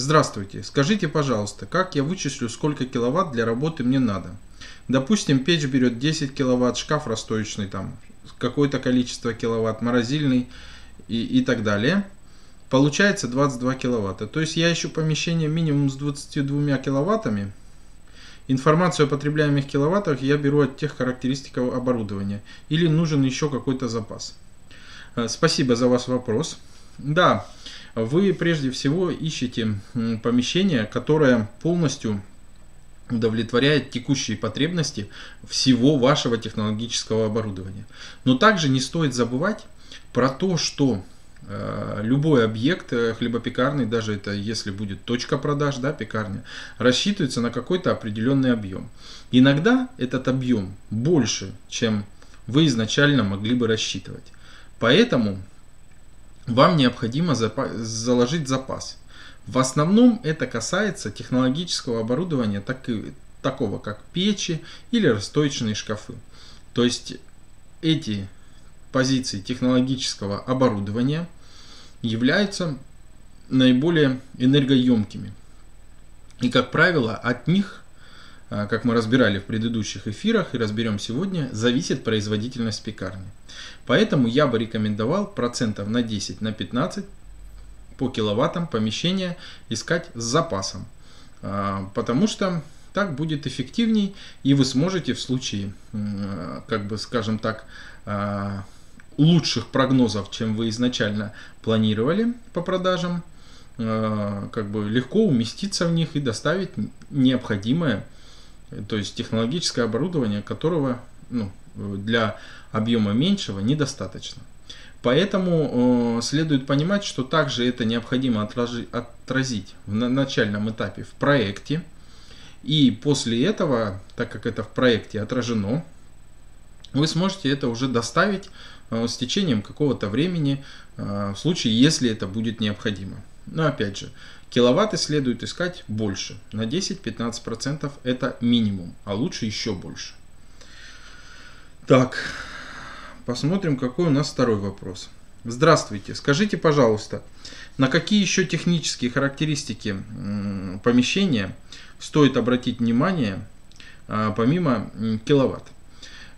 Здравствуйте, скажите, пожалуйста, как я вычислю, сколько киловатт для работы мне надо? Допустим, печь берет 10 киловатт, шкаф расстоечный там какое-то количество киловатт, морозильный и, и так далее. Получается 22 киловатта. То есть я ищу помещение минимум с 22 киловаттами. Информацию о потребляемых киловаттах я беру от тех характеристик оборудования. Или нужен еще какой-то запас. Э, спасибо за ваш вопрос. Да, вы прежде всего ищете помещение, которое полностью удовлетворяет текущие потребности всего вашего технологического оборудования. Но также не стоит забывать про то, что э, любой объект э, хлебопекарный, даже это если будет точка продаж, да, пекарня, рассчитывается на какой-то определенный объем. Иногда этот объем больше, чем вы изначально могли бы рассчитывать. Поэтому вам необходимо заложить запас. В основном это касается технологического оборудования, так и, такого как печи или расстоечные шкафы. То есть эти позиции технологического оборудования являются наиболее энергоемкими. И, как правило, от них, как мы разбирали в предыдущих эфирах и разберем сегодня, зависит производительность пекарни. Поэтому я бы рекомендовал процентов на 10, на 15 по киловаттам помещения искать с запасом. А, потому что так будет эффективней и вы сможете в случае, как бы скажем так, а, лучших прогнозов, чем вы изначально планировали по продажам, а, как бы легко уместиться в них и доставить необходимое, то есть технологическое оборудование, которого ну, для объема меньшего недостаточно. Поэтому э, следует понимать, что также это необходимо отражи, отразить в на, начальном этапе в проекте. И после этого, так как это в проекте отражено, вы сможете это уже доставить э, с течением какого-то времени, э, в случае, если это будет необходимо. Но опять же, киловатты следует искать больше. На 10-15% это минимум, а лучше еще больше. Так, посмотрим, какой у нас второй вопрос. Здравствуйте, скажите, пожалуйста, на какие еще технические характеристики помещения стоит обратить внимание а, помимо киловатт?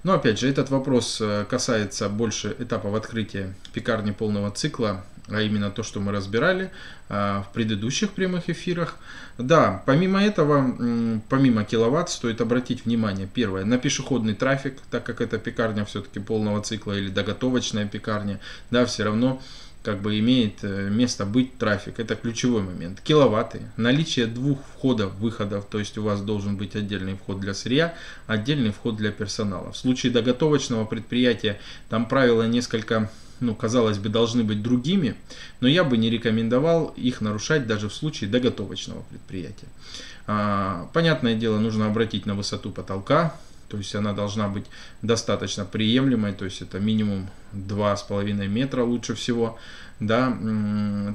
Но опять же, этот вопрос э, касается больше этапов открытия пекарни полного цикла а именно то, что мы разбирали а, в предыдущих прямых эфирах. Да, помимо этого, помимо киловатт, стоит обратить внимание, первое, на пешеходный трафик, так как это пекарня все-таки полного цикла или доготовочная пекарня, да, все равно как бы имеет э, место быть трафик. Это ключевой момент. Киловатты. Наличие двух входов, выходов. То есть у вас должен быть отдельный вход для сырья, отдельный вход для персонала. В случае доготовочного предприятия там правила несколько ну, казалось бы, должны быть другими, но я бы не рекомендовал их нарушать даже в случае доготовочного предприятия. А, понятное дело, нужно обратить на высоту потолка, то есть она должна быть достаточно приемлемой, то есть это минимум 2,5 метра лучше всего. Да.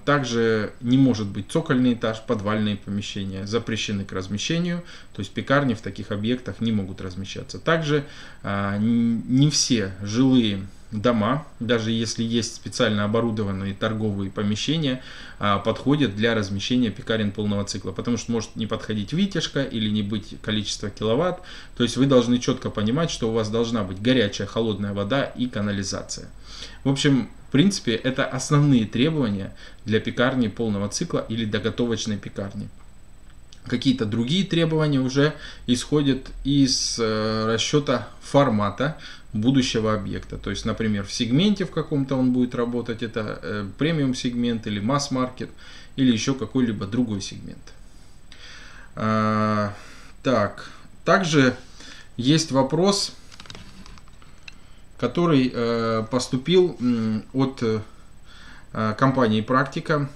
Также не может быть цокольный этаж, подвальные помещения запрещены к размещению, то есть пекарни в таких объектах не могут размещаться. Также а, не все жилые дома, даже если есть специально оборудованные торговые помещения, а, подходят для размещения пекарен полного цикла, потому что может не подходить вытяжка или не быть количество киловатт. То есть вы должны четко понимать, что у вас должна быть горячая, холодная вода и канализация. В общем, в принципе, это основные требования для пекарни полного цикла или доготовочной пекарни. Какие-то другие требования уже исходят из э, расчета формата будущего объекта. То есть, например, в сегменте в каком-то он будет работать, это э, премиум сегмент или масс-маркет, или еще какой-либо другой сегмент. А, так, также есть вопрос, который э, поступил от компании «Практика».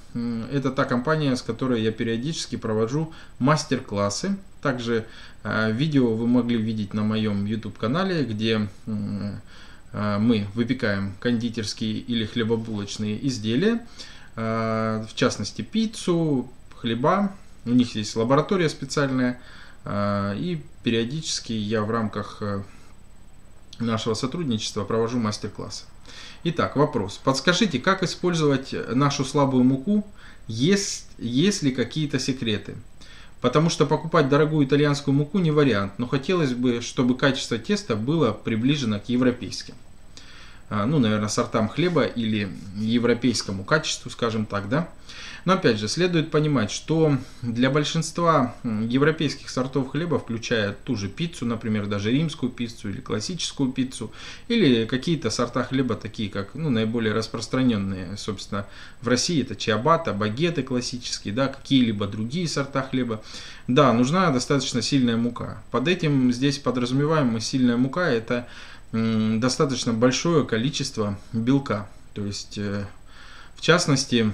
Это та компания, с которой я периодически провожу мастер-классы. Также э, видео вы могли видеть на моем YouTube-канале, где э, мы выпекаем кондитерские или хлебобулочные изделия, в частности пиццу, хлеба. У них есть лаборатория специальная, и периодически я в рамках нашего сотрудничества провожу мастер-классы. Итак, вопрос. Подскажите, как использовать нашу слабую муку есть, есть ли какие-то секреты. Потому что покупать дорогую итальянскую муку не вариант, но хотелось бы, чтобы качество теста было приближено к европейским. А, ну, наверное, сортам хлеба или европейскому качеству, скажем так, да. Но опять же, следует понимать, что для большинства европейских сортов хлеба, включая ту же пиццу, например, даже римскую пиццу или классическую пиццу, или какие-то сорта хлеба, такие как ну, наиболее распространенные, собственно, в России это чиабата, багеты классические, да, какие-либо другие сорта хлеба, да, нужна достаточно сильная мука. Под этим здесь подразумеваемая сильная мука это достаточно большое количество белка. То есть, э, в частности,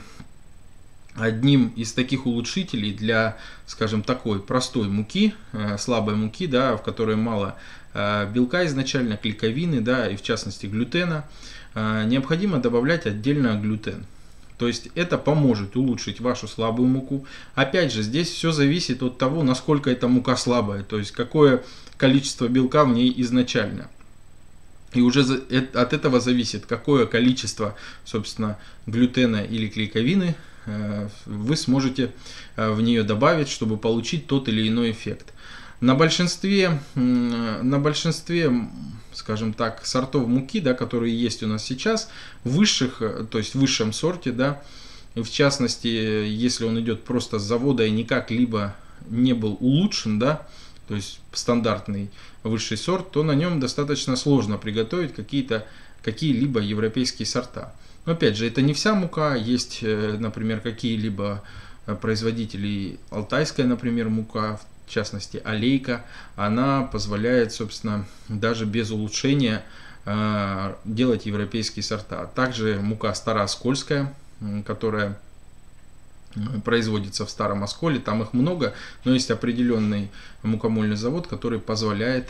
одним из таких улучшителей для, скажем, такой простой муки, э, слабой муки, да, в которой мало э, белка изначально, клейковины, да, и в частности глютена, необходимо добавлять отдельно глютен. То есть это поможет улучшить вашу слабую муку. Опять же, здесь все зависит от того, насколько эта мука слабая, то есть какое количество белка в ней изначально. И уже от этого зависит, какое количество, собственно, глютена или клейковины Э, вы сможете э, в нее добавить, чтобы получить тот или иной эффект. На большинстве, на большинстве, скажем так, сортов муки, да, которые есть у нас сейчас, высших, э, то есть в высшем сорте, да, в частности, если он идет просто с завода и никак либо не был улучшен, да, то есть стандартный высший сорт, то на нем достаточно сложно приготовить какие-то какие-либо европейские сорта. Но опять же, это не вся мука, есть, э, например, какие-либо э, производители, алтайская, например, мука, в частности, алейка, она позволяет, собственно, даже без улучшения э, делать европейские сорта. Также мука старооскольская, которая производится в Старом Осколе, там их много, но есть определенный мукомольный завод, который позволяет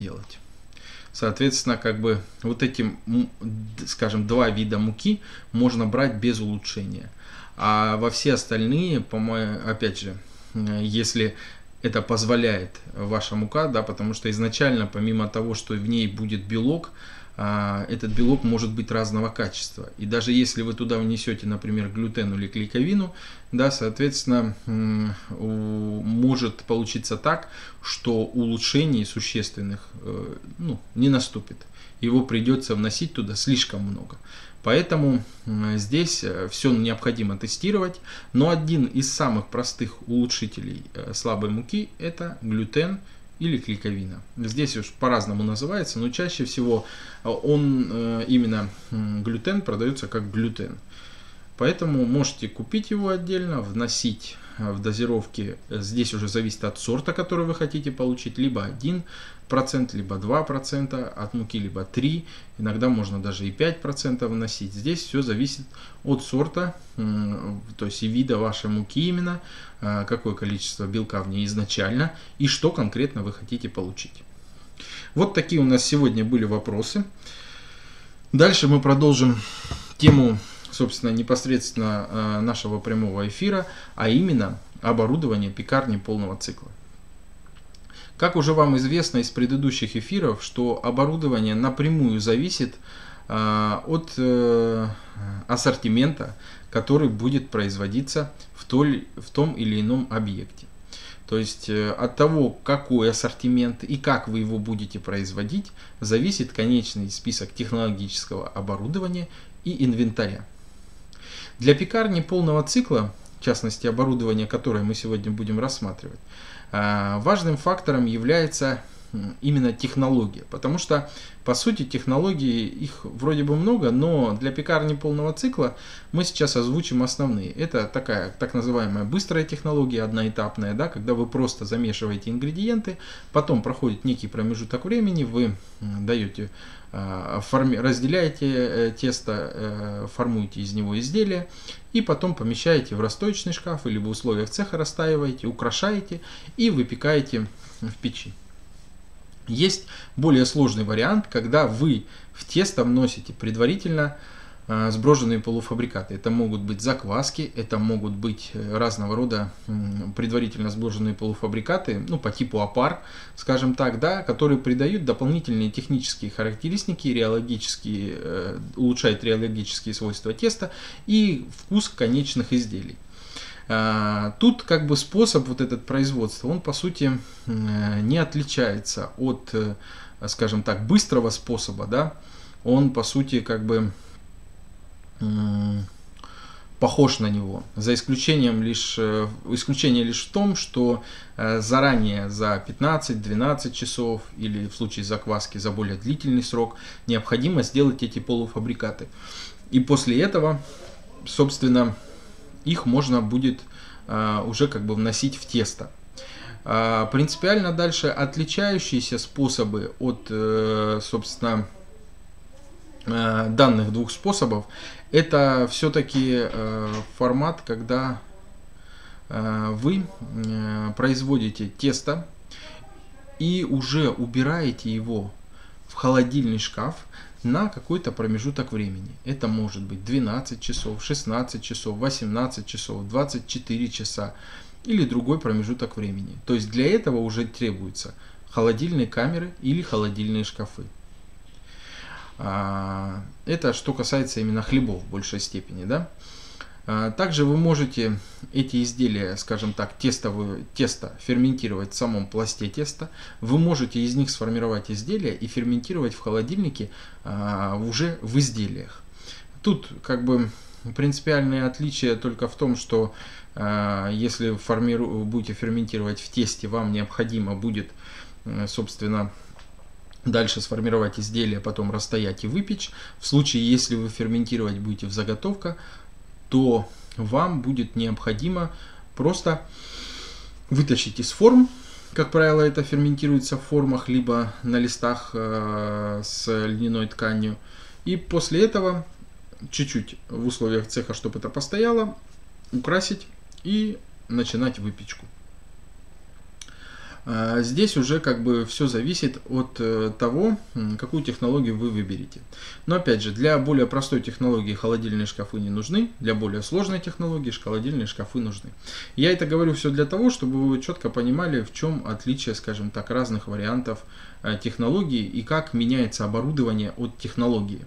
Делать. Соответственно, как бы вот эти, скажем, два вида муки можно брать без улучшения. А во все остальные, по-моему, опять же, если это позволяет ваша мука, да, потому что изначально, помимо того, что в ней будет белок, этот белок может быть разного качества. И даже если вы туда внесете, например, глютен или клейковину, да, соответственно, может получиться так, что улучшений существенных э, ну, не наступит. Его придется вносить туда слишком много. Поэтому здесь э, все необходимо тестировать. Но один из самых простых улучшителей э, слабой муки это глютен или клейковина. Здесь уж по-разному называется, но чаще всего э, он э, именно глютен продается как глютен. Поэтому можете купить его отдельно, вносить э, в дозировки. Здесь уже зависит от сорта, который вы хотите получить. Либо 1%, либо 2% от муки, либо 3%. Иногда можно даже и 5% вносить. Здесь все зависит от сорта, то есть и вида вашей муки именно, какое количество белка в ней изначально и что конкретно вы хотите получить. Вот такие у нас сегодня были вопросы. Дальше мы продолжим тему собственно, непосредственно э, нашего прямого эфира, а именно оборудование пекарни полного цикла. Как уже вам известно из предыдущих эфиров, что оборудование напрямую зависит э, от э, ассортимента, который будет производиться в, толь, в том или ином объекте. То есть от того, какой ассортимент и как вы его будете производить, зависит конечный список технологического оборудования и инвентаря. Для пекарни полного цикла, в частности оборудования, которое мы сегодня будем рассматривать, а, важным фактором является именно технология. Потому что, по сути, технологии, их вроде бы много, но для пекарни полного цикла мы сейчас озвучим основные. Это такая так называемая быстрая технология, одноэтапная, да, когда вы просто замешиваете ингредиенты, потом проходит некий промежуток времени, вы даете а, форми, разделяете э, тесто, э, формуете из него изделие и потом помещаете в расстоечный шкаф или в условиях цеха расстаиваете, украшаете и выпекаете в печи. Есть более сложный вариант, когда вы в тесто вносите предварительно Э, сброженные полуфабрикаты. Это могут быть закваски, это могут быть э, разного рода предварительно сброженные полуфабрикаты, ну, по типу опар, скажем так, да, которые придают дополнительные технические характеристики, реологические, э, улучшают реологические свойства теста и вкус конечных изделий. Тут как бы способ вот этот производства, он по сути не отличается от, скажем так, быстрого способа, да, он по сути как бы похож на него, за исключением лишь, э, исключение лишь в том, что э, заранее за 15-12 часов или в случае закваски за более длительный срок необходимо сделать эти полуфабрикаты. И после этого, собственно, их можно будет э, уже как бы вносить в тесто. А, принципиально дальше отличающиеся способы от, собственно, данных двух способов это все-таки э, формат, когда э, вы э, производите тесто и уже убираете его в холодильный шкаф на какой-то промежуток времени. Это может быть 12 часов, 16 часов, 18 часов, 24 часа или другой промежуток времени. То есть для этого уже требуются холодильные камеры или холодильные шкафы. А, это что касается именно хлебов в большей степени. Да? А, также вы можете эти изделия, скажем так, тестовые, тесто ферментировать в самом пласте теста. Вы можете из них сформировать изделия и ферментировать в холодильнике а, уже в изделиях. Тут как бы принципиальное отличие только в том, что если формиру, будете ферментировать в тесте, вам необходимо будет, собственно, Дальше сформировать изделие, потом расстоять и выпечь. В случае, если вы ферментировать будете в заготовка, то вам будет необходимо просто вытащить из форм. Как правило, это ферментируется в формах, либо на листах э, с льняной тканью. И после этого чуть-чуть в условиях цеха, чтобы это постояло, украсить и начинать выпечку. А, здесь уже как бы все зависит от э, того, какую технологию вы выберете. Но опять же, для более простой технологии холодильные шкафы не нужны, для более сложной технологии холодильные шкафы нужны. Я это говорю все для того, чтобы вы четко понимали, в чем отличие, скажем так, разных вариантов э, технологий и как меняется оборудование от технологии.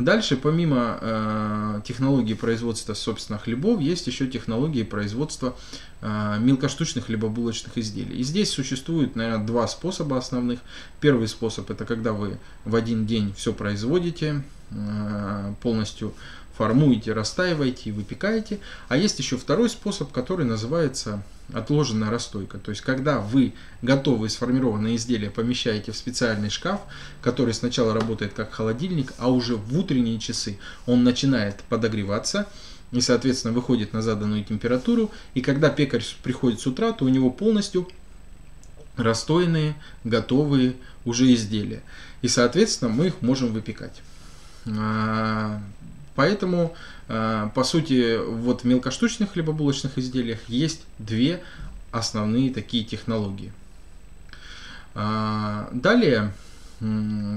Дальше, помимо э, технологии производства, собственно, хлебов, есть еще технологии производства э, мелкоштучных хлебобулочных изделий. И здесь существует, наверное, два способа основных. Первый способ это когда вы в один день все производите, э, полностью формуете, растаиваете и выпекаете. А есть еще второй способ, который называется отложенная расстойка. То есть, когда вы готовые сформированные изделия помещаете в специальный шкаф, который сначала работает как холодильник, а уже в утренние часы он начинает подогреваться и, соответственно, выходит на заданную температуру. И когда пекарь приходит с утра, то у него полностью расстойные, готовые уже изделия. И, соответственно, мы их можем выпекать. А, Поэтому, э, по сути, вот в мелкоштучных хлебобулочных изделиях есть две основные такие технологии. А, далее,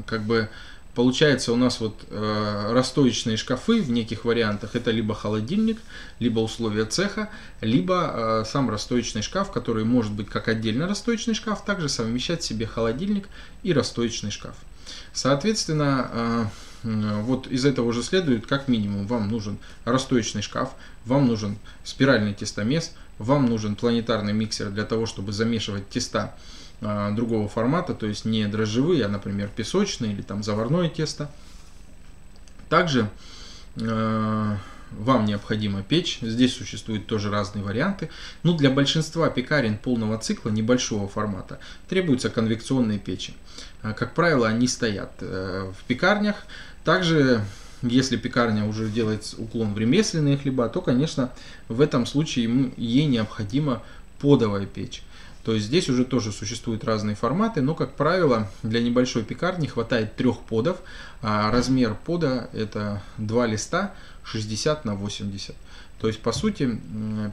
как бы, получается у нас вот э, расстоечные шкафы в неких вариантах. Это либо холодильник, либо условия цеха, либо э, сам расстоечный шкаф, который может быть как отдельно расстоечный шкаф, также совмещать в себе холодильник и расстоечный шкаф. Соответственно, вот из этого уже следует, как минимум, вам нужен расстоечный шкаф, вам нужен спиральный тестомес, вам нужен планетарный миксер для того, чтобы замешивать теста а, другого формата, то есть не дрожжевые, а, например, песочные или там заварное тесто. Также э, вам необходима печь. Здесь существуют тоже разные варианты. Но для большинства пекарен полного цикла небольшого формата требуются конвекционные печи. А, как правило, они стоят э, в пекарнях. Также если пекарня уже делает уклон в ремесленные хлеба, то, конечно, в этом случае ей необходима подовая печь. То есть здесь уже тоже существуют разные форматы, но, как правило, для небольшой пекарни хватает трех подов. А размер пода это два листа 60 на 80. То есть, по сути,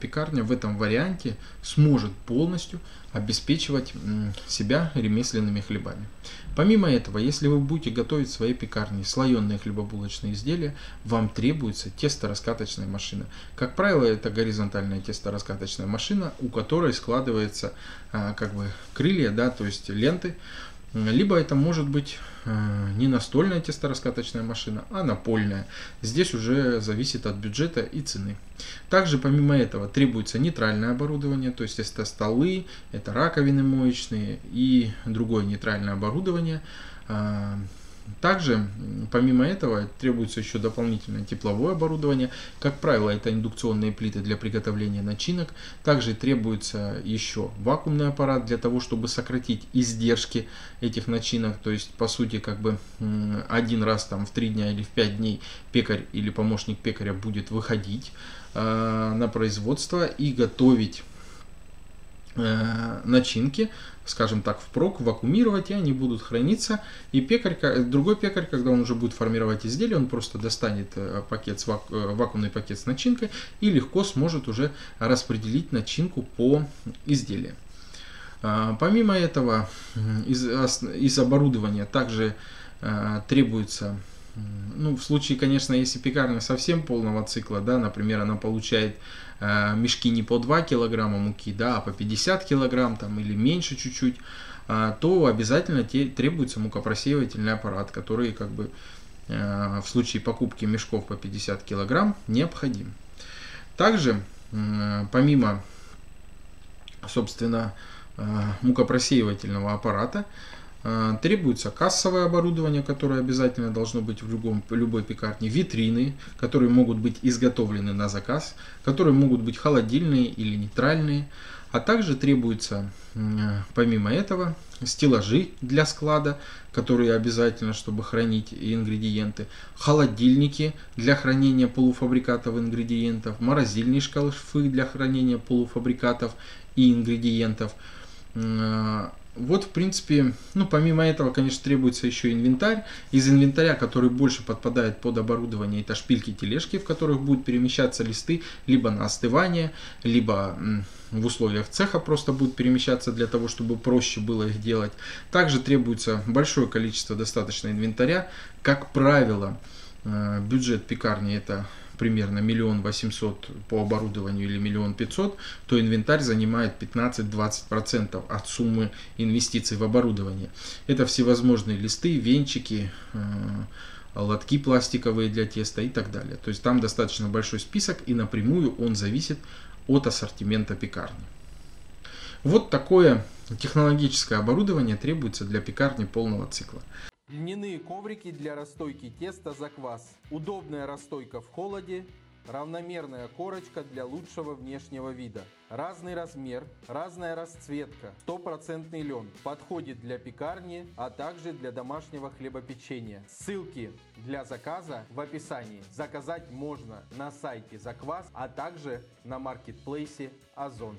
пекарня в этом варианте сможет полностью обеспечивать себя ремесленными хлебами. Помимо этого, если вы будете готовить в своей пекарне слоеные хлебобулочные изделия, вам требуется тесто-раскаточная машина. Как правило, это горизонтальная тесто-раскаточная машина, у которой складывается а, как бы крылья, да, то есть ленты, либо это может быть э, не настольная тесто-раскаточная машина, а напольная. Здесь уже зависит от бюджета и цены. Также помимо этого требуется нейтральное оборудование, то есть это столы, это раковины моечные и другое нейтральное оборудование. Также, помимо этого, требуется еще дополнительное тепловое оборудование. Как правило, это индукционные плиты для приготовления начинок. Также требуется еще вакуумный аппарат для того, чтобы сократить издержки этих начинок. То есть, по сути, как бы один раз там в 3 дня или в 5 дней пекарь или помощник пекаря будет выходить э, на производство и готовить начинки скажем так, впрок, вакуумировать, и они будут храниться. И пекарь, другой пекарь, когда он уже будет формировать изделие, он просто достанет э, пакет с вак, э, вакуумный пакет с начинкой и легко сможет уже распределить начинку по изделию. Помимо этого, из, из оборудования также э, требуется ну, в случае, конечно, если пекарня совсем полного цикла, да, например, она получает э, мешки не по 2 килограмма муки, да, а по 50 килограмм там, или меньше чуть-чуть, э, то обязательно те, требуется мукопросеивательный аппарат, который как бы э, в случае покупки мешков по 50 килограмм необходим. Также, э, помимо, собственно, э, мукопросеивательного аппарата, а, требуется кассовое оборудование, которое обязательно должно быть в любом, любой пекарне, витрины, которые могут быть изготовлены на заказ, которые могут быть холодильные или нейтральные, а также требуется, помимо этого, стеллажи для склада, которые обязательно, чтобы хранить ингредиенты, холодильники для хранения полуфабрикатов и ингредиентов, морозильные шкафы для хранения полуфабрикатов и ингредиентов, а, вот, в принципе, ну, помимо этого, конечно, требуется еще инвентарь. Из инвентаря, который больше подпадает под оборудование, это шпильки тележки, в которых будут перемещаться листы либо на остывание, либо в условиях цеха просто будут перемещаться для того, чтобы проще было их делать. Также требуется большое количество достаточно инвентаря. Как правило, э, бюджет пекарни это примерно миллион восемьсот по оборудованию или миллион пятьсот, то инвентарь занимает 15-20% от суммы инвестиций в оборудование. Это всевозможные листы, венчики, э, лотки пластиковые для теста и так далее. То есть там достаточно большой список и напрямую он зависит от ассортимента пекарни. Вот такое технологическое оборудование требуется для пекарни полного цикла. Льняные коврики для расстойки теста за квас. Удобная расстойка в холоде. Равномерная корочка для лучшего внешнего вида. Разный размер, разная расцветка. Стопроцентный лен. Подходит для пекарни, а также для домашнего хлебопечения. Ссылки для заказа в описании. Заказать можно на сайте Заквас, а также на маркетплейсе Озон.